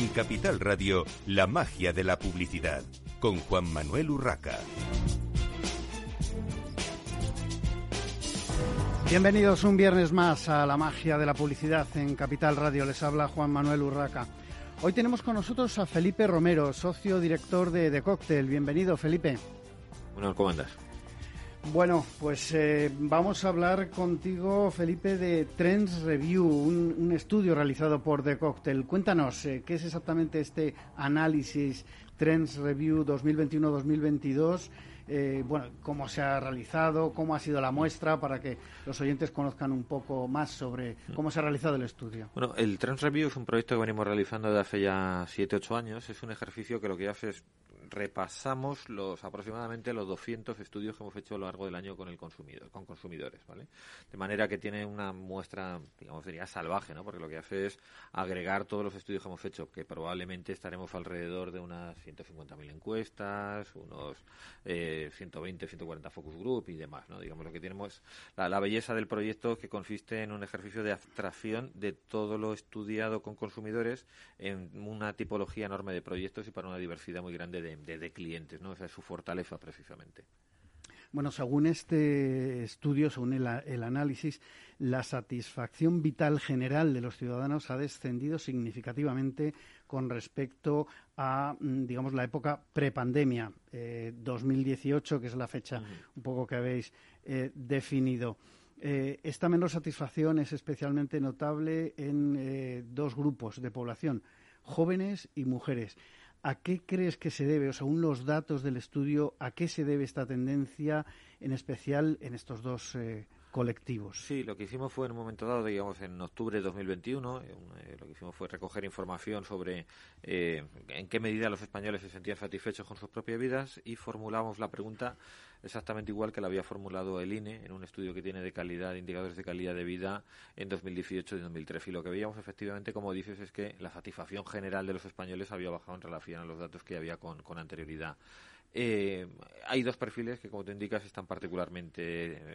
En Capital Radio, la magia de la publicidad, con Juan Manuel Urraca. Bienvenidos un viernes más a la magia de la publicidad en Capital Radio. Les habla Juan Manuel Urraca. Hoy tenemos con nosotros a Felipe Romero, socio director de The Cocktail. Bienvenido, Felipe. Bueno, ¿cómo andas? Bueno, pues eh, vamos a hablar contigo, Felipe, de Trends Review, un, estudio realizado por The Cocktail. Cuéntanos, eh, ¿qué es exactamente este análisis Trends Review 2021-2022? Eh, bueno, cómo se ha realizado, cómo ha sido la muestra, para que los oyentes conozcan un poco más sobre cómo se ha realizado el estudio. Bueno, el Trends Review es un proyecto que venimos realizando desde hace ya 7-8 años. Es un ejercicio que lo que hace es repasamos los aproximadamente los 200 estudios que hemos hecho a lo largo del año con el consumidor, con consumidores, ¿vale? De manera que tiene una muestra, digamos, diría salvaje, ¿no? Porque lo que hace es agregar todos los estudios que hemos hecho, que probablemente estaremos alrededor de unas 150.000 encuestas, unos eh, 120, 140 focus group y demás, ¿no? Digamos, lo que tenemos, la, belleza del proyecto que consiste en un ejercicio de abstracción de todo lo estudiado con consumidores en una tipología enorme de proyectos y para una diversidad muy grande de de, clientes, ¿no? Esa es su fortaleza precisamente. Bueno, según este estudio, según el, análisis, la satisfacción vital general de los ciudadanos ha descendido significativamente con respecto a, mm, digamos, la época prepandemia, eh, 2018, que es la fecha un poco que habéis eh, definido. Eh, esta menor satisfacción es especialmente notable en eh, dos grupos de población, jóvenes y mujeres. ¿A qué crees que se debe, o según los datos del estudio, a qué se debe esta tendencia, en especial en estos dos eh, colectivos? Sí, lo que hicimos fue en un momento dado, digamos en octubre de 2021, eh, lo que hicimos fue recoger información sobre eh, en qué medida los españoles se sentían satisfechos con sus propias vidas y formulamos la pregunta exactamente igual que la había formulado el INE en un estudio que tiene de calidad, indicadores de calidad de vida en 2018 y 2013. Y lo que veíamos efectivamente, como dices, es que la satisfacción general de los españoles había bajado en relación a los datos que había con, con anterioridad. Eh, hay dos perfiles que, como te indicas, están particularmente,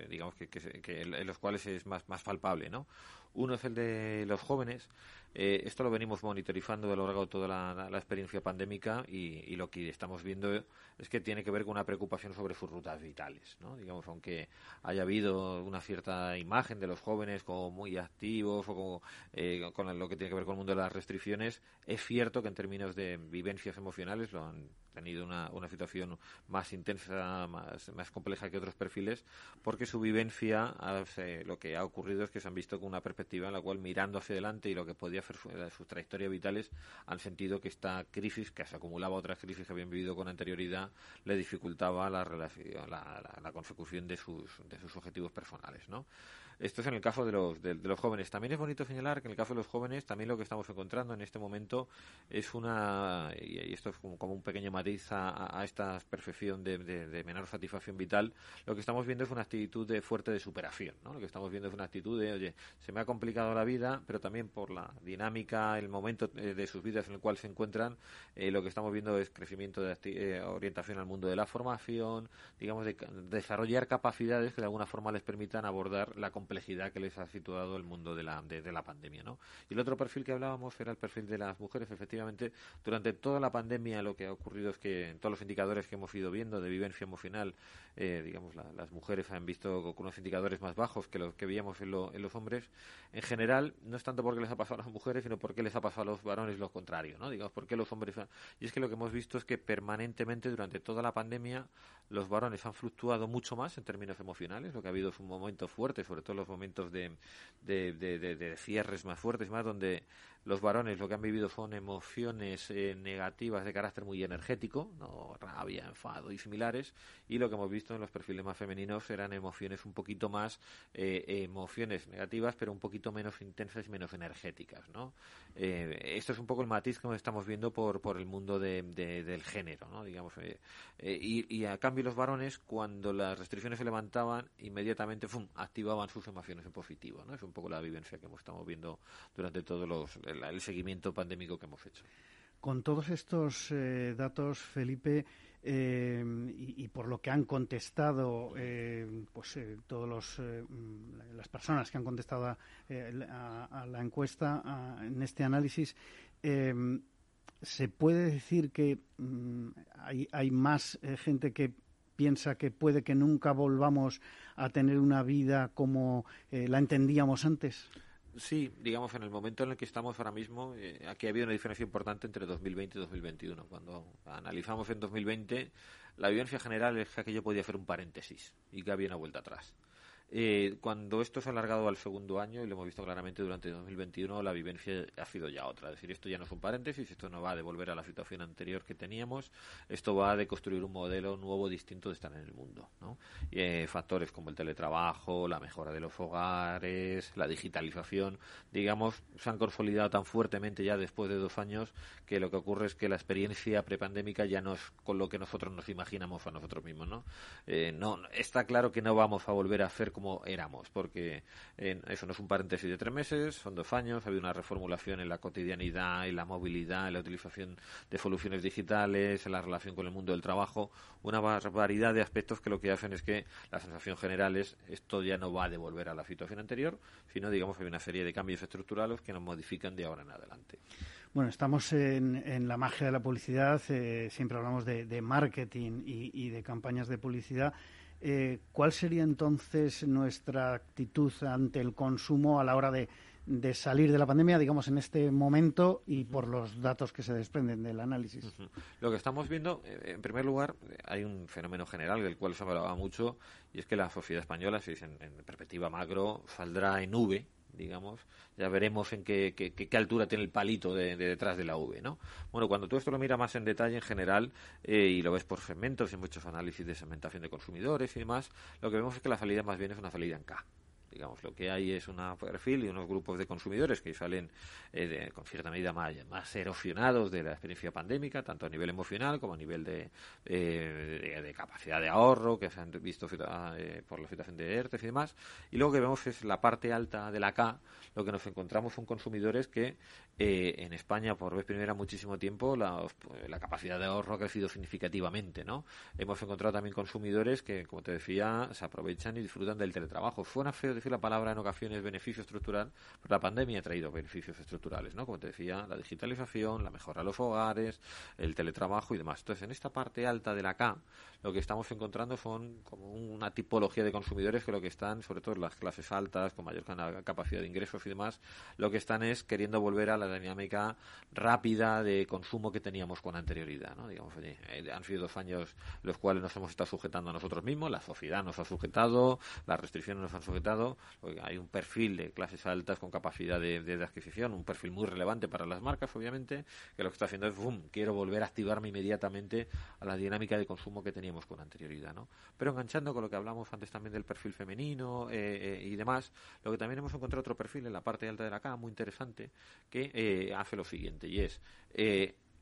eh, digamos, que, que, en los cuales es más, más palpable, ¿no? Uno es el de los jóvenes. Eh, esto lo venimos monitorizando a lo largo de toda la, experiencia pandémica y, lo que estamos viendo es que tiene que ver con una preocupación sobre sus rutas vitales, ¿no? Digamos, aunque haya habido una cierta imagen de los jóvenes como muy activos o con lo que tiene que ver con el mundo de las restricciones, es cierto que en términos de vivencias emocionales lo han tenido una, una situación más intensa, más, más compleja que otros perfiles, porque su vivencia, lo que ha ocurrido es que se han visto con una perspectiva en la cual mirando hacia adelante y lo que podía hacer su, su trayectoria vitales, han sentido que esta crisis, que se acumulaba a otras crisis que habían vivido con anterioridad, le dificultaba la, relación, la, la, consecución de sus, de sus objetivos personales, ¿no? Esto es en el caso de los, de, los jóvenes. También es bonito señalar que en el caso de los jóvenes, también lo que estamos encontrando en este momento es una, y, esto es como, un pequeño matiz a, esta perfección de, de, menor satisfacción vital, lo que estamos viendo es una actitud de fuerte de superación. ¿no? Lo que estamos viendo es una actitud de, oye, se me ha complicado la vida, pero también por la dinámica, el momento eh, de sus vidas en el cual se encuentran, eh, lo que estamos viendo es crecimiento de eh, orientación al mundo de la formación, digamos, de, desarrollar capacidades que de alguna forma les permitan abordar la complejidad que les ha situado el mundo de la, de, la pandemia. ¿no? Y el otro perfil que hablábamos era el perfil de las mujeres. Efectivamente, durante toda la pandemia lo que ha ocurrido es que en todos los indicadores que hemos ido viendo de vivencia emocional, eh, digamos, las mujeres han visto con unos indicadores más bajos que los que veíamos en, los hombres. En general, no es tanto porque les ha pasado a mujeres, sino porque les ha pasado a los varones lo contrario. ¿no? Digamos, porque los hombres... Y es que lo que hemos visto es que permanentemente durante toda la pandemia los varones han fluctuado mucho más en términos emocionales. Lo que ha habido es un momento fuerte, sobre todo los momentos de, de, de, cierres más fuertes, más donde los varones lo que han vivido son emociones eh, negativas de carácter muy energético, ¿no? rabia, enfado y similares. Y lo que hemos visto en los perfiles más femeninos eran emociones un poquito más, eh, emociones negativas, pero un poquito menos intensas y menos energéticas, ¿no? Eh, esto es un poco el matiz que estamos viendo por, por el mundo de, del género, ¿no? Digamos, eh, y, y, a cambio los varones, cuando las restricciones se levantaban, inmediatamente activaban sus emociones en positivo, ¿no? Es un poco la vivencia que estamos viendo durante todo los, el seguimiento pandémico que hemos hecho. Con todos estos eh, datos, Felipe, eh, y, por lo que han contestado eh, pues todos los mm, las personas que han contestado a, la encuesta en este análisis se puede decir que mm, hay, hay, más gente que piensa que puede que nunca volvamos a tener una vida como la entendíamos antes Sí, digamos, en el momento en el que estamos ahora mismo, eh, aquí ha habido una diferencia importante entre 2020 y 2021. Cuando analizamos en 2020, la vivencia general es que aquello podía ser un paréntesis y que había una vuelta atrás. Eh, cuando esto se ha alargado al segundo año, y lo hemos visto claramente durante 2021, la vivencia ha sido ya otra. Es decir, esto ya no es un paréntesis, esto no va a devolver a la situación anterior que teníamos, esto va a de construir un modelo nuevo, distinto de estar en el mundo. ¿no? Eh, factores como el teletrabajo, la mejora de los hogares, la digitalización, digamos, se han consolidado tan fuertemente ya después de dos años que lo que ocurre es que la experiencia prepandémica ya no es con lo que nosotros nos imaginamos a nosotros mismos. ¿no? Eh, no está claro que no vamos a volver a hacer como éramos, porque eso no es un paréntesis de tres meses, son dos años, ha habido una reformulación en la cotidianidad, en la movilidad, en la utilización de soluciones digitales, en la relación con el mundo del trabajo, una variedad de aspectos que lo que hacen es que la sensación general es esto ya no va a devolver a la situación anterior, sino digamos que hay una serie de cambios estructurales que nos modifican de ahora en adelante. Bueno, estamos en, la magia de la publicidad, eh, siempre hablamos de, marketing y, de campañas de publicidad. Eh, ¿cuál sería entonces nuestra actitud ante el consumo a la hora de, salir de la pandemia, digamos, en este momento y por los datos que se desprenden del análisis? Lo que estamos viendo, eh, en primer lugar, hay un fenómeno general del cual se hablaba mucho y es que la sociedad española, si en, en perspectiva macro, saldrá en V digamos, ya veremos en qué, qué, altura tiene el palito de, detrás de la V, ¿no? Bueno, cuando tú esto lo miras más en detalle en general eh, y lo ves por segmentos y muchos análisis de segmentación de consumidores y demás, lo que vemos es que la salida más bien es una salida en K digamos lo que hay es un perfil y unos grupos de consumidores que salen eh, con cierta medida más, erosionados de la experiencia pandémica tanto a nivel emocional como a nivel de, de, capacidad de ahorro que se han visto eh, por la situación de ERTE y demás. Y luego que vemos es la parte alta de la K lo que nos encontramos son consumidores que eh, en España por vez primera muchísimo tiempo la, capacidad de ahorro ha crecido significativamente no hemos encontrado también consumidores que como te decía se aprovechan y disfrutan del teletrabajo suena feo la palabra en ocasiones beneficio estructural, pero la pandemia ha traído beneficios estructurales, ¿no? Como te decía, la digitalización, la mejora de los hogares, el teletrabajo y demás. Entonces, en esta parte alta de la K, lo que estamos encontrando son como una tipología de consumidores que lo que están, sobre todo en las clases altas, con mayor capacidad de ingresos y demás, lo que están es queriendo volver a la dinámica rápida de consumo que teníamos con anterioridad, ¿no? Digamos, oye, eh, han sido dos años los cuales nos hemos estado sujetando a nosotros mismos, la sociedad nos ha sujetado, las restricciones nos han sujetado, hay un perfil de clases altas con capacidad de, adquisición, un perfil muy relevante para las marcas, obviamente, que lo que está haciendo es, ¡bum!, quiero volver a activarme inmediatamente a la dinámica de consumo que teníamos con anterioridad, ¿no? Pero enganchando con lo que hablamos antes también del perfil femenino eh, eh, y demás, lo que también hemos encontrado otro perfil en la parte alta de la cama muy interesante que eh, hace lo siguiente y es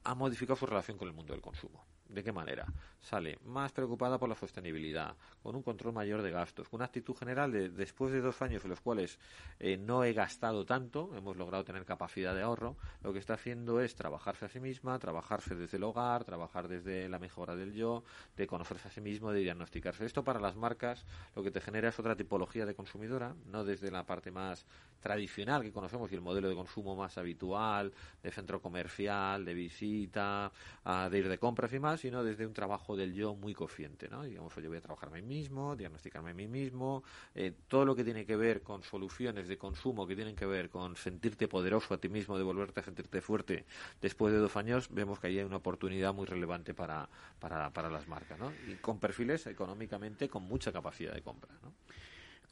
ha modificado su relación con el mundo del consumo. ¿De qué manera? Sale más preocupada por la sostenibilidad, con un control mayor de gastos, con una actitud general de después de dos años en los cuales eh, no he gastado tanto, hemos logrado tener capacidad de ahorro, lo que está haciendo es trabajarse a sí misma, trabajarse desde el hogar, trabajar desde la mejora del yo, de conocerse a sí mismo, de diagnosticarse. Esto para las marcas lo que te genera es otra tipología de consumidora, no desde la parte más tradicional que conocemos y el modelo de consumo más habitual, de centro comercial, de visita, de ir de compras y más, sino desde un trabajo del yo muy consciente, ¿no? Digamos, yo voy a trabajar a mí mismo, diagnosticarme a mí mismo, eh, todo lo que tiene que ver con soluciones de consumo, que tienen que ver con sentirte poderoso a ti mismo, de volverte a sentirte fuerte después de dos años, vemos que ahí hay una oportunidad muy relevante para, para, para las marcas, ¿no? Y con perfiles económicamente con mucha capacidad de compra, ¿no?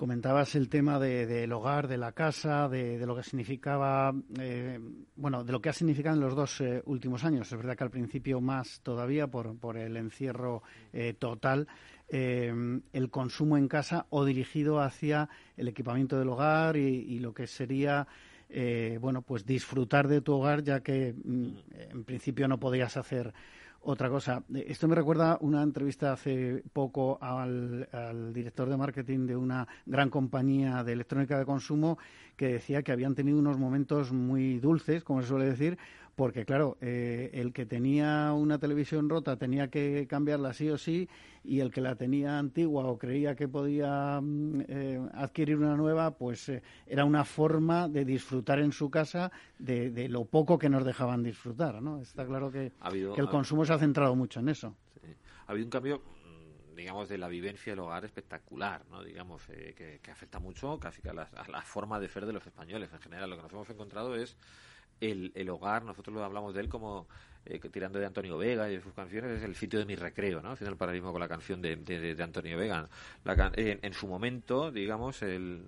Comentabas el tema del hogar, de la casa, de, lo que significaba, eh, bueno, de lo que ha significado en los dos eh, últimos años. Es verdad que al principio más todavía por, por el encierro eh, total, el consumo en casa o dirigido hacia el equipamiento del hogar y, lo que sería, bueno, pues disfrutar de tu hogar, ya que mm, en principio no podías hacer otra cosa. Esto me recuerda una entrevista hace poco al, director de marketing de una gran compañía de electrónica de consumo que decía que habían tenido unos momentos muy dulces, como se suele decir, porque claro, eh, el que tenía una televisión rota tenía que cambiarla sí o sí y el que la tenía antigua o creía que podía mm, eh, adquirir una nueva, pues eh, era una forma de disfrutar en su casa de, lo poco que nos dejaban disfrutar, ¿no? Está claro que, el consumo se ha centrado mucho en eso. Ha habido un cambio mm, digamos, de la vivencia del hogar espectacular, ¿no? Digamos, que, afecta mucho casi que a la, a la, forma de ser de los españoles en general. Lo que nos hemos encontrado es el, el hogar, nosotros lo hablamos de él como eh, tirando de Antonio Vega y de sus canciones, es el sitio de mi recreo, ¿no? Haciendo el paralelismo con la canción de, de, Antonio Vega. La, en, su momento, digamos, el,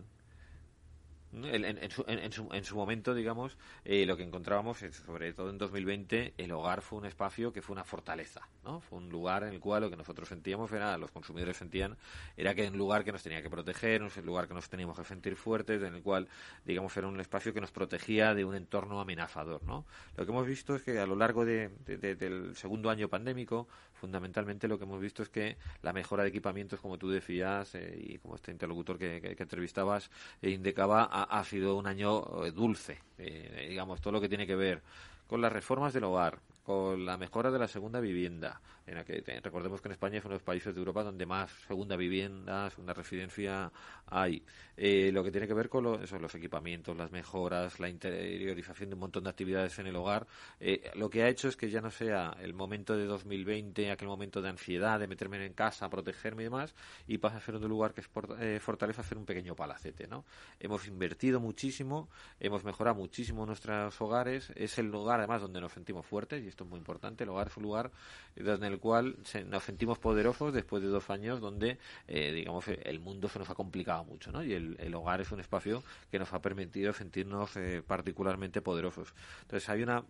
en, su, en, su, momento, digamos, eh, lo que encontrábamos, sobre todo en 2020, el hogar fue un espacio que fue una fortaleza, ¿no? Fue un lugar en el cual lo que nosotros sentíamos era, los consumidores sentían, era que era un lugar que nos tenía que proteger, un lugar que nos teníamos que sentir fuertes, en el cual, digamos, era un espacio que nos protegía de un entorno amenazador, ¿no? Lo que hemos visto es que a lo largo de, del segundo año pandémico, fundamentalmente lo que hemos visto es que la mejora de equipamientos, como tú decías, eh, y como este interlocutor que, entrevistabas eh, indicaba, ha, sido un año eh, dulce. digamos, todo lo que tiene que ver con las reformas del hogar, con la mejora de la segunda vivienda. En la que, recordemos que en España es uno de los países de Europa donde más segunda vivienda, segunda residencia hay. Eh, lo que tiene que ver con los equipamientos, las mejoras, la interiorización de un montón de actividades en el hogar, eh, lo que ha hecho es que ya no sea el momento de 2020, aquel momento de ansiedad, de meterme en casa, protegerme y demás, y pasa a ser un lugar que es eh, fortaleza hacer un pequeño palacete. ¿no? Hemos invertido muchísimo, hemos mejorado muchísimo nuestros hogares, es el lugar además donde nos sentimos fuertes, y esto es muy importante, el hogar es un lugar en el cual nos sentimos poderosos después de dos años donde, digamos, el mundo se nos ha complicado mucho, ¿no? Y el, hogar es un espacio que nos ha permitido sentirnos eh, particularmente poderosos. Entonces hay una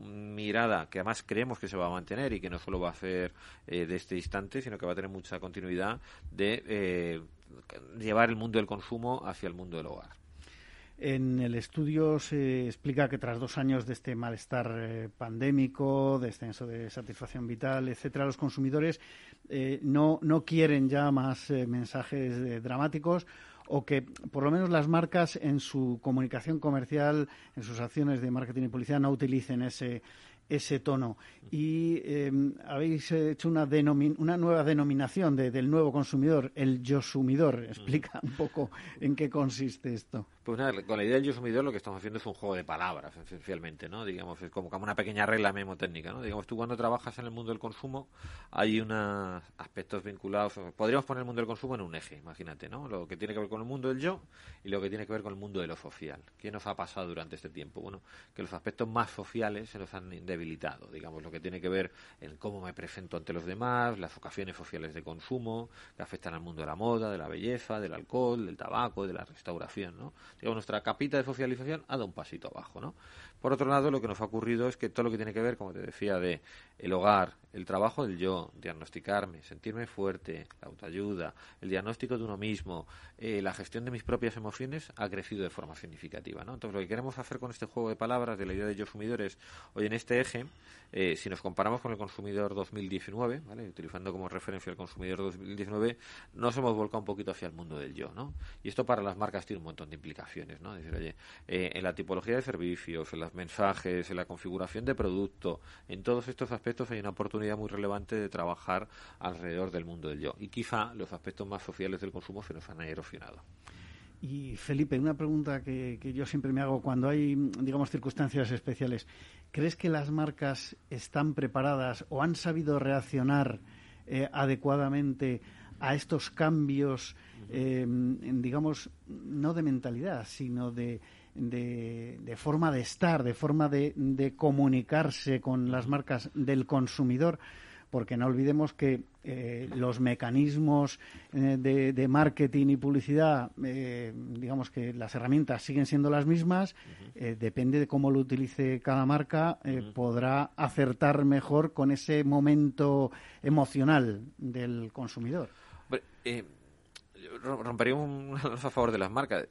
mirada que además creemos que se va a mantener y que no solo va a ser eh, de este instante, sino que va a tener mucha continuidad de eh, llevar el mundo del consumo hacia el mundo del hogar. En el estudio se explica que tras dos años de este malestar pandémico, descenso de satisfacción vital, etcétera, los consumidores no, no quieren ya más mensajes dramáticos o que por lo menos las marcas en su comunicación comercial, en sus acciones de marketing y publicidad no utilicen ese ese tono. Y em, habéis hecho una, una nueva denominación del nuevo consumidor, el yo-sumidor. Explica un poco en qué consiste esto. Pues nada, con la idea del yo-sumidor lo que estamos haciendo es un juego de palabras, esencialmente, ¿no? Digamos, es como, como una pequeña regla memotécnica, ¿no? Digamos, tú cuando trabajas en el mundo del consumo hay unos aspectos vinculados, podríamos poner el mundo del consumo en un eje, imagínate, ¿no? Lo que tiene que ver con el mundo del yo y lo que tiene que ver con el mundo de lo social. ¿Qué nos ha pasado durante este tiempo? Bueno, que los aspectos más sociales se nos han debilitado, digamos, lo que tiene que ver en cómo me presento ante los demás, las ocasiones sociales de consumo que afectan al mundo de la moda, de la belleza, del alcohol, del tabaco, de la restauración, ¿no? Nuestra capita de socialización ha dado un pasito abajo, ¿no? Por otro lado, lo que nos ha ocurrido es que todo lo que tiene que ver, como te decía, de el hogar, el trabajo del yo, diagnosticarme, sentirme fuerte, la autoayuda, el diagnóstico de uno mismo, eh, la gestión de mis propias emociones ha crecido de forma significativa, ¿no? Entonces, lo que queremos hacer con este juego de palabras de la idea de yo sumidores hoy en este eje, eh, si nos comparamos con el consumidor 2019, ¿vale? Utilizando como referencia el consumidor 2019, nos hemos volcado un poquito hacia el mundo del yo, ¿no? Y esto para las marcas tiene un montón de implicaciones, ¿no? Decir, oye, eh, en la tipología de servicios, en las mensajes, en la configuración de producto, en todos estos aspectos hay una oportunidad muy relevante de trabajar alrededor del mundo del yo. Y quizá los aspectos más sociales del consumo se nos han erosionado. Y Felipe, una pregunta que, yo siempre me hago cuando hay, digamos, circunstancias especiales. ¿Crees que las marcas están preparadas o han sabido reaccionar eh, adecuadamente a estos cambios, eh, digamos, no de mentalidad, sino de, de, forma de estar, de forma de, comunicarse con las marcas del consumidor, porque no olvidemos que eh, los mecanismos eh, de, marketing y publicidad, eh, digamos que las herramientas siguen siendo las mismas, depende de cómo lo utilice cada marca, podrá acertar mejor con ese momento emocional del consumidor. rompería un a favor de las marcas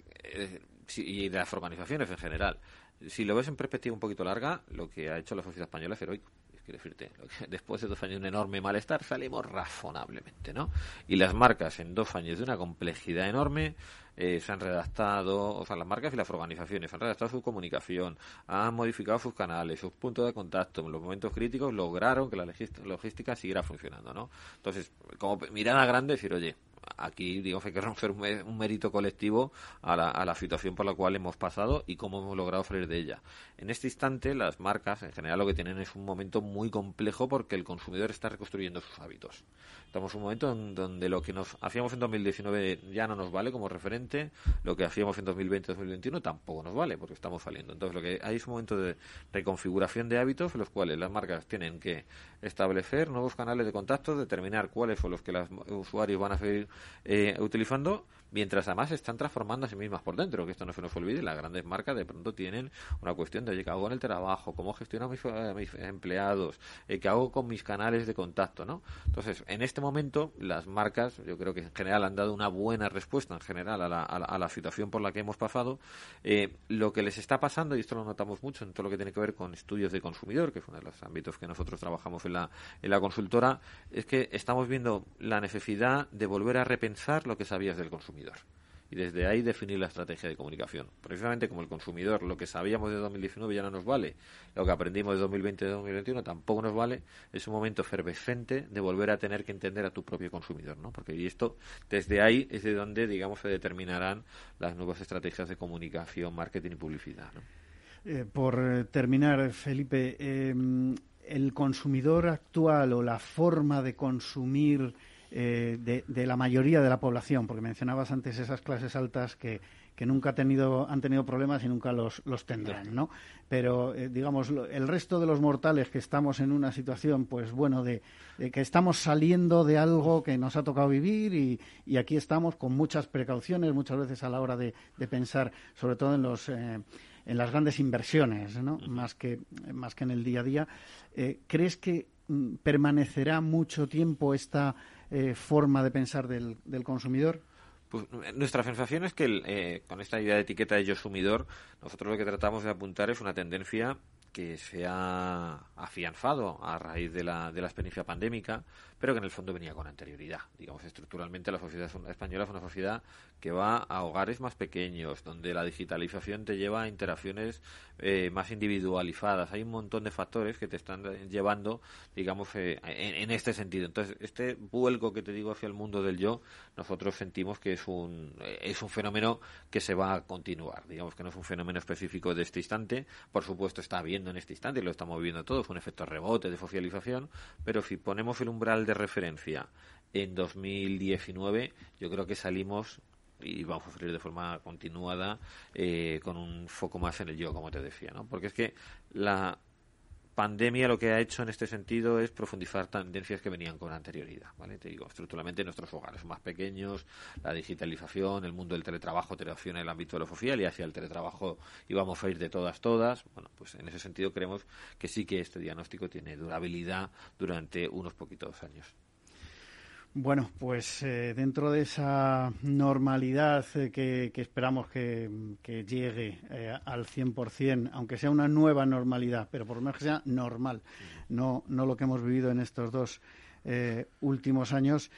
y de las organizaciones en general. Si lo ves en perspectiva un poquito larga, lo que ha hecho la sociedad española es heroico quiero decirte, después de dos años de un enorme malestar salimos razonablemente, ¿no? Y las marcas en dos años de una complejidad enorme eh, se han redactado, o sea, las marcas y las organizaciones han redactado su comunicación, han modificado sus canales, sus puntos de contacto, en los momentos críticos lograron que la logística siguiera funcionando, ¿no? Entonces, como mirada grande, decir, oye, aquí digo hay que romper un, mérito colectivo a la, a la, situación por la cual hemos pasado y cómo hemos logrado salir de ella. En este instante, las marcas en general lo que tienen es un momento muy complejo porque el consumidor está reconstruyendo sus hábitos. Estamos en un momento en donde lo que nos hacíamos en 2019 ya no nos vale como referente, lo que hacíamos en 2020-2021 tampoco nos vale porque estamos saliendo. Entonces, lo que hay es un momento de reconfiguración de hábitos en los cuales las marcas tienen que establecer nuevos canales de contacto, determinar cuáles son los que los usuarios van a seguir eh, utilizando mientras además están transformando a sí mismas por dentro, que esto no se nos olvide, las grandes marcas de pronto tienen una cuestión de, oye, ¿qué hago en el trabajo? ¿Cómo gestiono a mis, empleados? Eh, ¿Qué hago con mis canales de contacto? ¿no? Entonces, en este momento, las marcas, yo creo que en general han dado una buena respuesta en general a la, a la, situación por la que hemos pasado. Eh, lo que les está pasando, y esto lo notamos mucho en todo lo que tiene que ver con estudios de consumidor, que es uno de los ámbitos que nosotros trabajamos en la, en la consultora, es que estamos viendo la necesidad de volver a repensar lo que sabías del consumidor y desde ahí definir la estrategia de comunicación. Precisamente como el consumidor, lo que sabíamos de 2019 ya no nos vale, lo que aprendimos de 2020 y de 2021 tampoco nos vale, es un momento efervescente de volver a tener que entender a tu propio consumidor, ¿no? Porque y esto, desde ahí es de donde, digamos, se determinarán las nuevas estrategias de comunicación, marketing y publicidad, eh, por terminar, Felipe, em, el consumidor actual o la forma de consumir eh, de, la mayoría de la población, porque mencionabas antes esas clases altas que, que nunca tenido, han tenido problemas y nunca los, los tendrán, ¿no? Pero, eh, digamos, el resto de los mortales que estamos en una situación, pues bueno, de, que estamos saliendo de algo que nos ha tocado vivir y, y, aquí estamos con muchas precauciones, muchas veces a la hora de, de pensar, sobre todo en los... Eh, en las grandes inversiones, ¿no? más, que, más que en el día a día. ¿Crees que mm, permanecerá mucho tiempo esta eh, forma de pensar del, del consumidor? Pues nuestra sensación es que eh, con esta idea de etiqueta de yo sumidor, nosotros lo que tratamos de apuntar es una tendencia que se ha afianzado a raíz de la, de la experiencia pandémica, pero que en el fondo venía con anterioridad. Digamos, estructuralmente la sociedad española es una sociedad que va a hogares más pequeños, donde la digitalización te lleva a interacciones eh, más individualizadas. Hay un montón de factores que te están llevando, digamos, eh, en, este sentido. Entonces, este vuelco que te digo hacia el mundo del yo, nosotros sentimos que es un, es un fenómeno que se va a continuar. Digamos que no es un fenómeno específico de este instante. Por supuesto, está habiendo en este instante, y lo estamos viendo todos, un efecto rebote de socialización, pero si ponemos el umbral de referencia en 2019, yo creo que salimos y vamos a salir de forma continuada eh, con un foco más en el yo, como te decía, ¿no? Porque es que la pandemia lo que ha hecho en este sentido es profundizar tendencias que venían con anterioridad, ¿vale? Te digo, estructuralmente nuestros hogares más pequeños, la digitalización, el mundo del teletrabajo te el ámbito de lo social y hacia el teletrabajo íbamos a ir de todas, todas. Bueno, pues en ese sentido creemos que sí que este diagnóstico tiene durabilidad durante unos poquitos años. Bueno, pues eh, dentro de esa normalidad eh, que, esperamos que, llegue eh, al 100%, aunque sea una nueva normalidad, pero por lo menos que sea normal, no, no lo que hemos vivido en estos dos últimos años,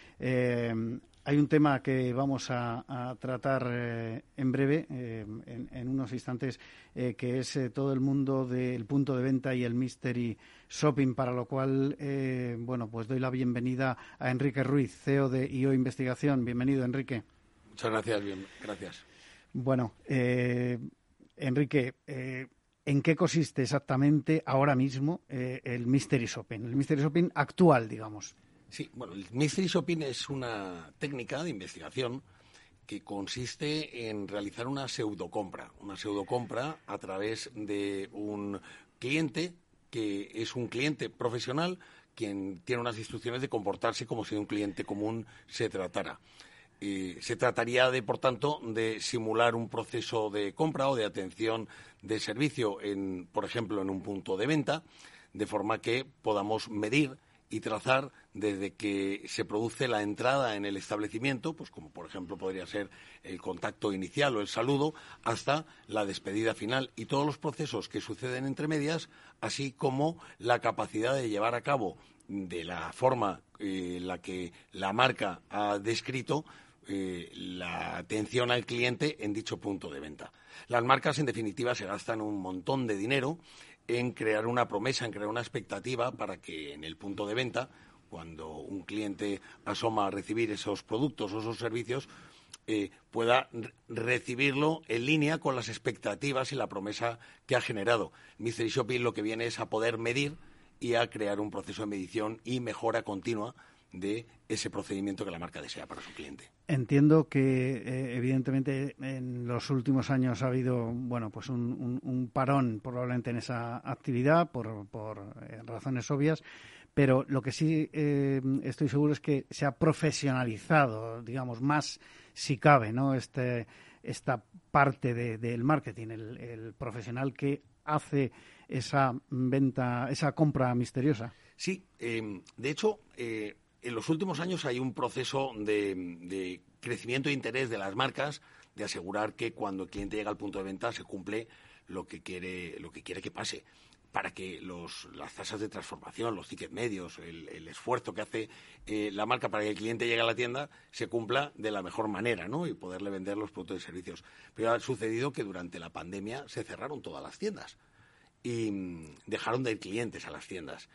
hay un tema que vamos a, tratar eh, en breve, eh, en, unos instantes, eh, que es todo el mundo del punto de venta y el mystery shopping, para lo cual, bueno, pues doy la bienvenida a Enrique Ruiz, CEO de IO Investigación. Bienvenido, Enrique. Muchas gracias, bien, gracias. Bueno, Enrique, ¿en qué consiste exactamente ahora mismo el mystery shopping? El mystery shopping actual, digamos. Sí, bueno, el mystery shopping es una técnica de investigación que consiste en realizar una pseudocompra, una pseudocompra a través de un cliente que es un cliente profesional quien tiene unas instrucciones de comportarse como si un cliente común se tratara. se trataría de, por tanto, de simular un proceso de compra o de atención de servicio, en, por ejemplo, en un punto de venta, de forma que podamos medir y trazar desde que se produce la entrada en el establecimiento, pues como por ejemplo podría ser el contacto inicial o el saludo, hasta la despedida final y todos los procesos que suceden entre medias, así como la capacidad de llevar a cabo de la forma en eh, la que la marca ha descrito eh, la atención al cliente en dicho punto de venta. Las marcas, en definitiva, se gastan un montón de dinero en crear una promesa, en crear una expectativa para que en el punto de venta, cuando un cliente asoma a recibir esos productos o esos servicios, eh, pueda recibirlo en línea con las expectativas y la promesa que ha generado. Mystery Shopping lo que viene es a poder medir y a crear un proceso de medición y mejora continua de ese procedimiento que la marca desea para su cliente. Entiendo que, eh, evidentemente, en los últimos años ha habido, bueno, pues un, parón probablemente en esa actividad por, eh, razones obvias, pero lo que sí eh, estoy seguro es que se ha profesionalizado, digamos, más si cabe, ¿no? Este, esta parte del marketing, el, el profesional que hace esa venta, esa compra misteriosa. Sí, de hecho, en los últimos años hay un proceso de, crecimiento de interés de las marcas de asegurar que cuando el cliente llega al punto de venta se cumple lo que quiere, lo que, quiere que pase para que las tasas de transformación, los tickets medios, el, esfuerzo que hace eh, la marca para que el cliente llegue a la tienda se cumpla de la mejor manera ¿no? y poderle vender los productos y servicios. Pero ha sucedido que durante la pandemia se cerraron todas las tiendas y mm, dejaron de ir clientes a las tiendas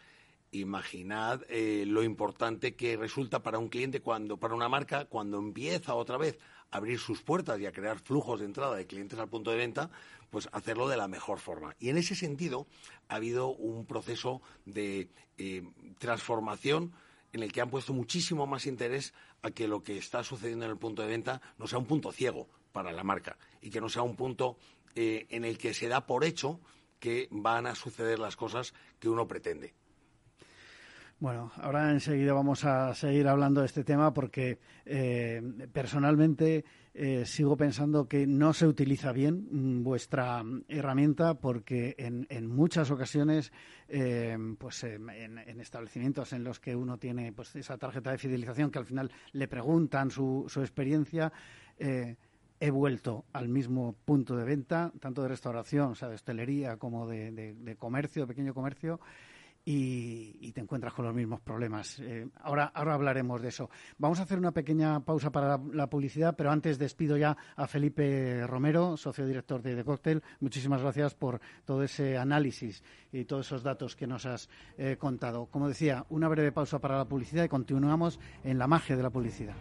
imaginad eh, lo importante que resulta para un cliente cuando para una marca cuando empieza otra vez a abrir sus puertas y a crear flujos de entrada de clientes al punto de venta pues hacerlo de la mejor forma y en ese sentido ha habido un proceso de eh, transformación en el que han puesto muchísimo más interés a que lo que está sucediendo en el punto de venta no sea un punto ciego para la marca y que no sea un punto eh, en el que se da por hecho que van a suceder las cosas que uno pretende. Bueno, ahora enseguida vamos a seguir hablando de este tema porque eh, personalmente eh, sigo pensando que no se utiliza bien mm, vuestra herramienta porque en, muchas ocasiones, eh, pues en, establecimientos en los que uno tiene pues esa tarjeta de fidelización que al final le preguntan su, su experiencia, he vuelto al mismo punto de venta, tanto de restauración, o sea, de hostelería como de comercio, de pequeño comercio y, te encuentras con los mismos problemas. Eh, ahora, hablaremos de eso. Vamos a hacer una pequeña pausa para la, publicidad, pero antes despido ya a Felipe Romero, socio director de The Cocktail. Muchísimas gracias por todo ese análisis y todos esos datos que nos has eh, contado. Como decía, una breve pausa para la publicidad y continuamos en la magia de la publicidad.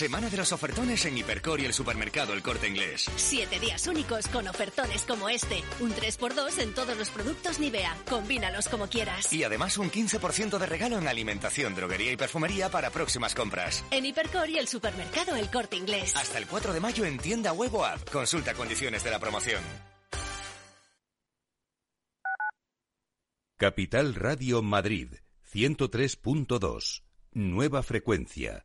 Semana de los ofertones en Hipercor y el supermercado El Corte Inglés. Siete días únicos con ofertones como este. Un 3x2 en todos los productos Nivea. Combínalos como quieras. Y además un 15% de regalo en alimentación, droguería y perfumería para próximas compras. En Hipercor y el supermercado El Corte Inglés. Hasta el 4 de mayo en tienda web o app. Consulta condiciones de la promoción. Capital Radio Madrid 103.2. Nueva frecuencia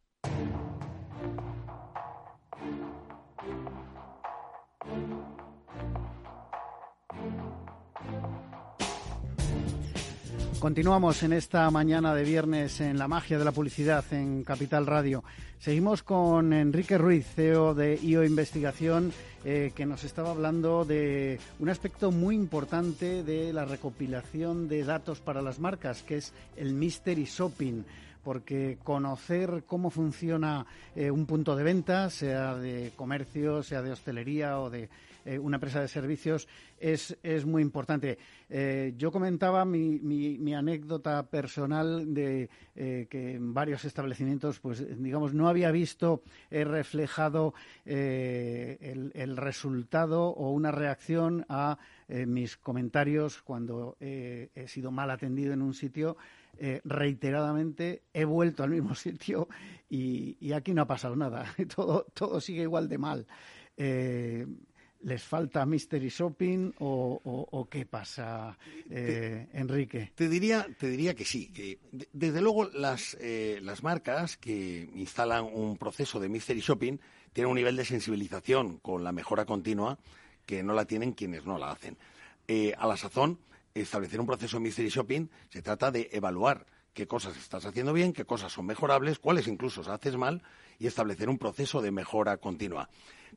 Continuamos en esta mañana de viernes en la magia de la publicidad en Capital Radio. Seguimos con Enrique Ruiz, CEO de IO Investigación, eh, que nos estaba hablando de un aspecto muy importante de la recopilación de datos para las marcas, que es el mystery shopping porque conocer cómo funciona eh, un punto de venta, sea de comercio, sea de hostelería o de eh, una empresa de servicios es, es muy importante. Eh, yo comentaba mi, mi, anécdota personal de eh, que en varios establecimientos, pues digamos, no había visto reflejado el, resultado o una reacción a mis comentarios cuando he sido mal atendido en un sitio. reiteradamente he vuelto al mismo sitio y, aquí no ha pasado nada. todo, todo sigue igual de mal. ¿Les falta Mystery Shopping o, qué pasa, eh, Enrique? Te diría, te diría que sí. Que desde luego las, eh, las marcas que instalan un proceso de Mystery Shopping tienen un nivel de sensibilización con la mejora continua que no la tienen quienes no la hacen. Eh, a la sazón, establecer un proceso de Mystery Shopping se trata de evaluar qué cosas estás haciendo bien, qué cosas son mejorables, cuáles incluso haces mal y establecer un proceso de mejora continua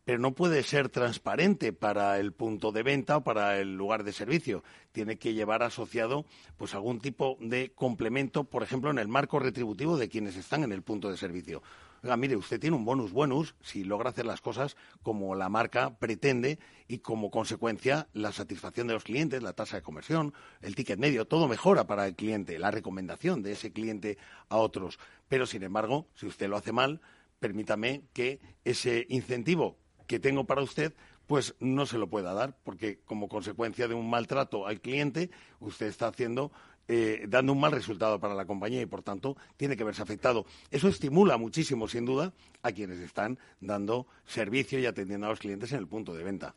pero no puede ser transparente para el punto de venta o para el lugar de servicio. Tiene que llevar asociado pues algún tipo de complemento, por ejemplo, en el marco retributivo de quienes están en el punto de servicio. Oiga, mire, usted tiene un bonus bonus si logra hacer las cosas como la marca pretende y como consecuencia la satisfacción de los clientes, la tasa de conversión, el ticket medio, todo mejora para el cliente, la recomendación de ese cliente a otros. Pero, sin embargo, si usted lo hace mal, permítame que ese incentivo que tengo para usted, pues no se lo pueda dar, porque como consecuencia de un maltrato al cliente, usted está haciendo eh, dando un mal resultado para la compañía y, por tanto, tiene que verse afectado. Eso estimula muchísimo, sin duda, a quienes están dando servicio y atendiendo a los clientes en el punto de venta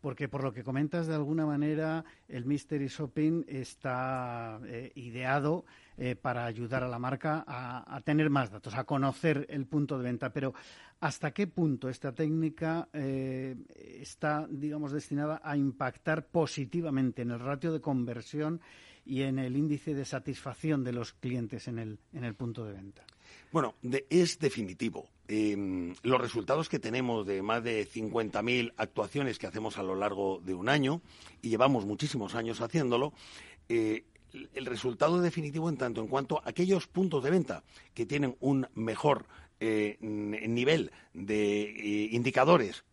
porque por lo que comentas, de alguna manera, el Mystery Shopping está eh, ideado eh, para ayudar a la marca a, tener más datos, a conocer el punto de venta. Pero ¿hasta qué punto esta técnica eh, está, digamos, destinada a impactar positivamente en el ratio de conversión y en el índice de satisfacción de los clientes en el, en el punto de venta? Bueno, es definitivo. Em, los resultados que tenemos de más de 50.000 actuaciones que hacemos a lo largo de un año, y llevamos muchísimos años haciéndolo, eh, el resultado definitivo en tanto en cuanto a aquellos puntos de venta que tienen un mejor eh, nivel de eh, indicadores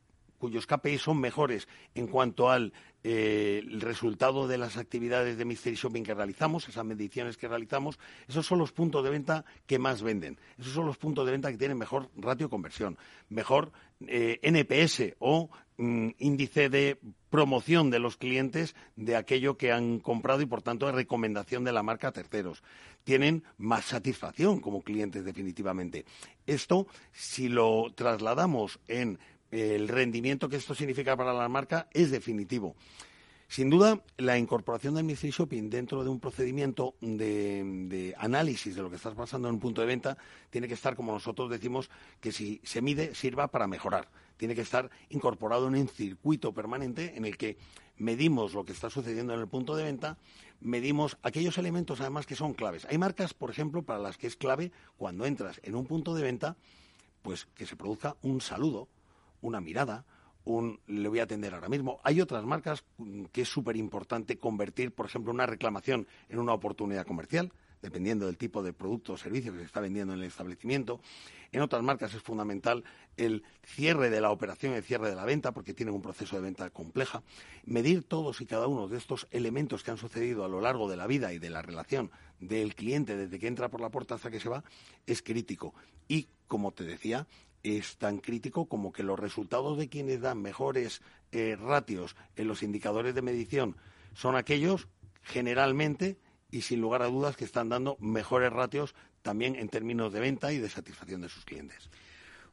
cuyos KPI son mejores en cuanto al eh, resultado de las actividades de Mystery Shopping que realizamos, esas mediciones que realizamos, esos son los puntos de venta que más venden. Esos son los puntos de venta que tienen mejor ratio de conversión, mejor eh, NPS o mm, índice de promoción de los clientes de aquello que han comprado y, por tanto, de recomendación de la marca a terceros. Tienen más satisfacción como clientes, definitivamente. Esto, si lo trasladamos en el rendimiento que esto significa para la marca es definitivo. Sin duda, la incorporación del Mystery Shopping dentro de un procedimiento de, análisis de lo que está pasando en un punto de venta tiene que estar, como nosotros decimos, que si se mide sirva para mejorar. Tiene que estar incorporado en un circuito permanente en el que medimos lo que está sucediendo en el punto de venta, medimos aquellos elementos además que son claves. Hay marcas, por ejemplo, para las que es clave cuando entras en un punto de venta, pues que se produzca un saludo, una mirada, un le voy a atender ahora mismo. Hay otras marcas que es súper importante convertir, por ejemplo, una reclamación en una oportunidad comercial. dependiendo del tipo de producto o servicio que se está vendiendo en el establecimiento. En otras marcas es fundamental el cierre de la operación, el cierre de la venta, porque tienen un proceso de venta compleja. Medir todos y cada uno de estos elementos que han sucedido a lo largo de la vida y de la relación del cliente desde que entra por la puerta hasta que se va es crítico. Y, como te decía, es tan crítico como que los resultados de quienes dan mejores eh, ratios en los indicadores de medición son aquellos, generalmente, y sin lugar a dudas, que están dando mejores ratios también en términos de venta y de satisfacción de sus clientes.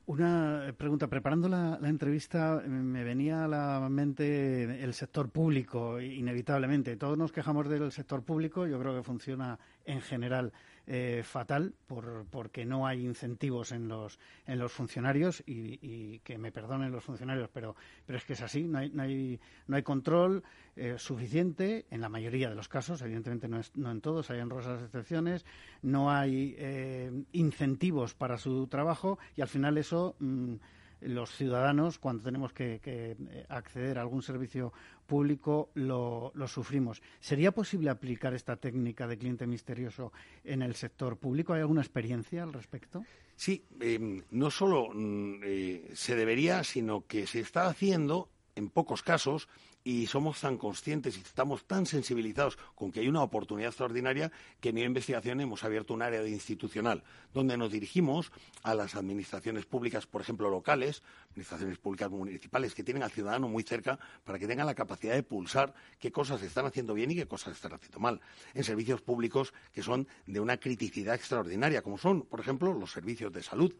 Una pregunta. Preparando la, entrevista me venía a la mente el sector público, inevitablemente. Todos nos quejamos del sector público. Yo creo que funciona en general eh, fatal por, porque no hay incentivos en los, en los funcionarios y, que me perdonen los funcionarios, pero, pero es que es así, no hay, no hay, no hay control eh, suficiente en la mayoría de los casos, evidentemente no, es, no en todos, hay honrosas excepciones, no hay eh, incentivos para su trabajo y al final eso... Mm, los ciudadanos, cuando tenemos que, eh, acceder a algún servicio público, lo, sufrimos. ¿Sería posible aplicar esta técnica de cliente misterioso en el sector público? ¿Hay alguna experiencia al respecto? Sí, em, no solo mm, eh, se debería, sino que se está haciendo en pocos casos y somos tan conscientes y estamos tan sensibilizados con que hay una oportunidad extraordinaria que en investigación hemos abierto un área de institucional donde nos dirigimos a las administraciones públicas, por ejemplo, locales, administraciones públicas municipales que tienen al ciudadano muy cerca para que tengan la capacidad de pulsar qué cosas están haciendo bien y qué cosas están haciendo mal. En servicios públicos que son de una criticidad extraordinaria, como son, por ejemplo, los servicios de salud.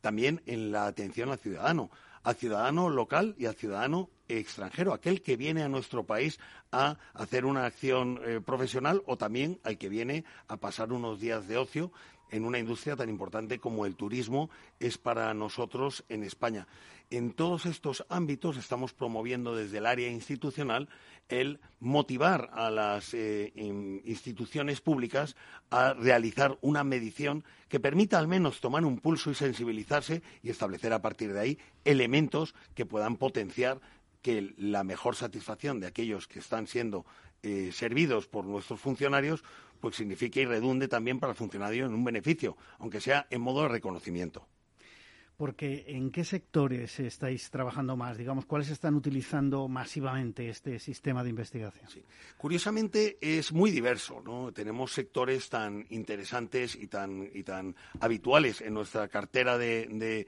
También en la atención al ciudadano al ciudadano local y al ciudadano extranjero, aquel que viene a nuestro país a hacer una acción eh, profesional o también al que viene a pasar unos días de ocio en una industria tan importante como el turismo es para nosotros en España. En todos estos ámbitos estamos promoviendo desde el área institucional el motivar a las eh, instituciones públicas a realizar una medición que permita al menos tomar un pulso y sensibilizarse y establecer a partir de ahí elementos que puedan potenciar que la mejor satisfacción de aquellos que están siendo eh, servidos por nuestros funcionarios pues signifique y redunde también para el funcionario en un beneficio, aunque sea en modo de reconocimiento. Porque ¿en qué sectores estáis trabajando más? Digamos, ¿cuáles están utilizando masivamente este sistema de investigación? Curiosamente es muy diverso, ¿no? Tenemos sectores tan interesantes y tan, y tan habituales en nuestra cartera de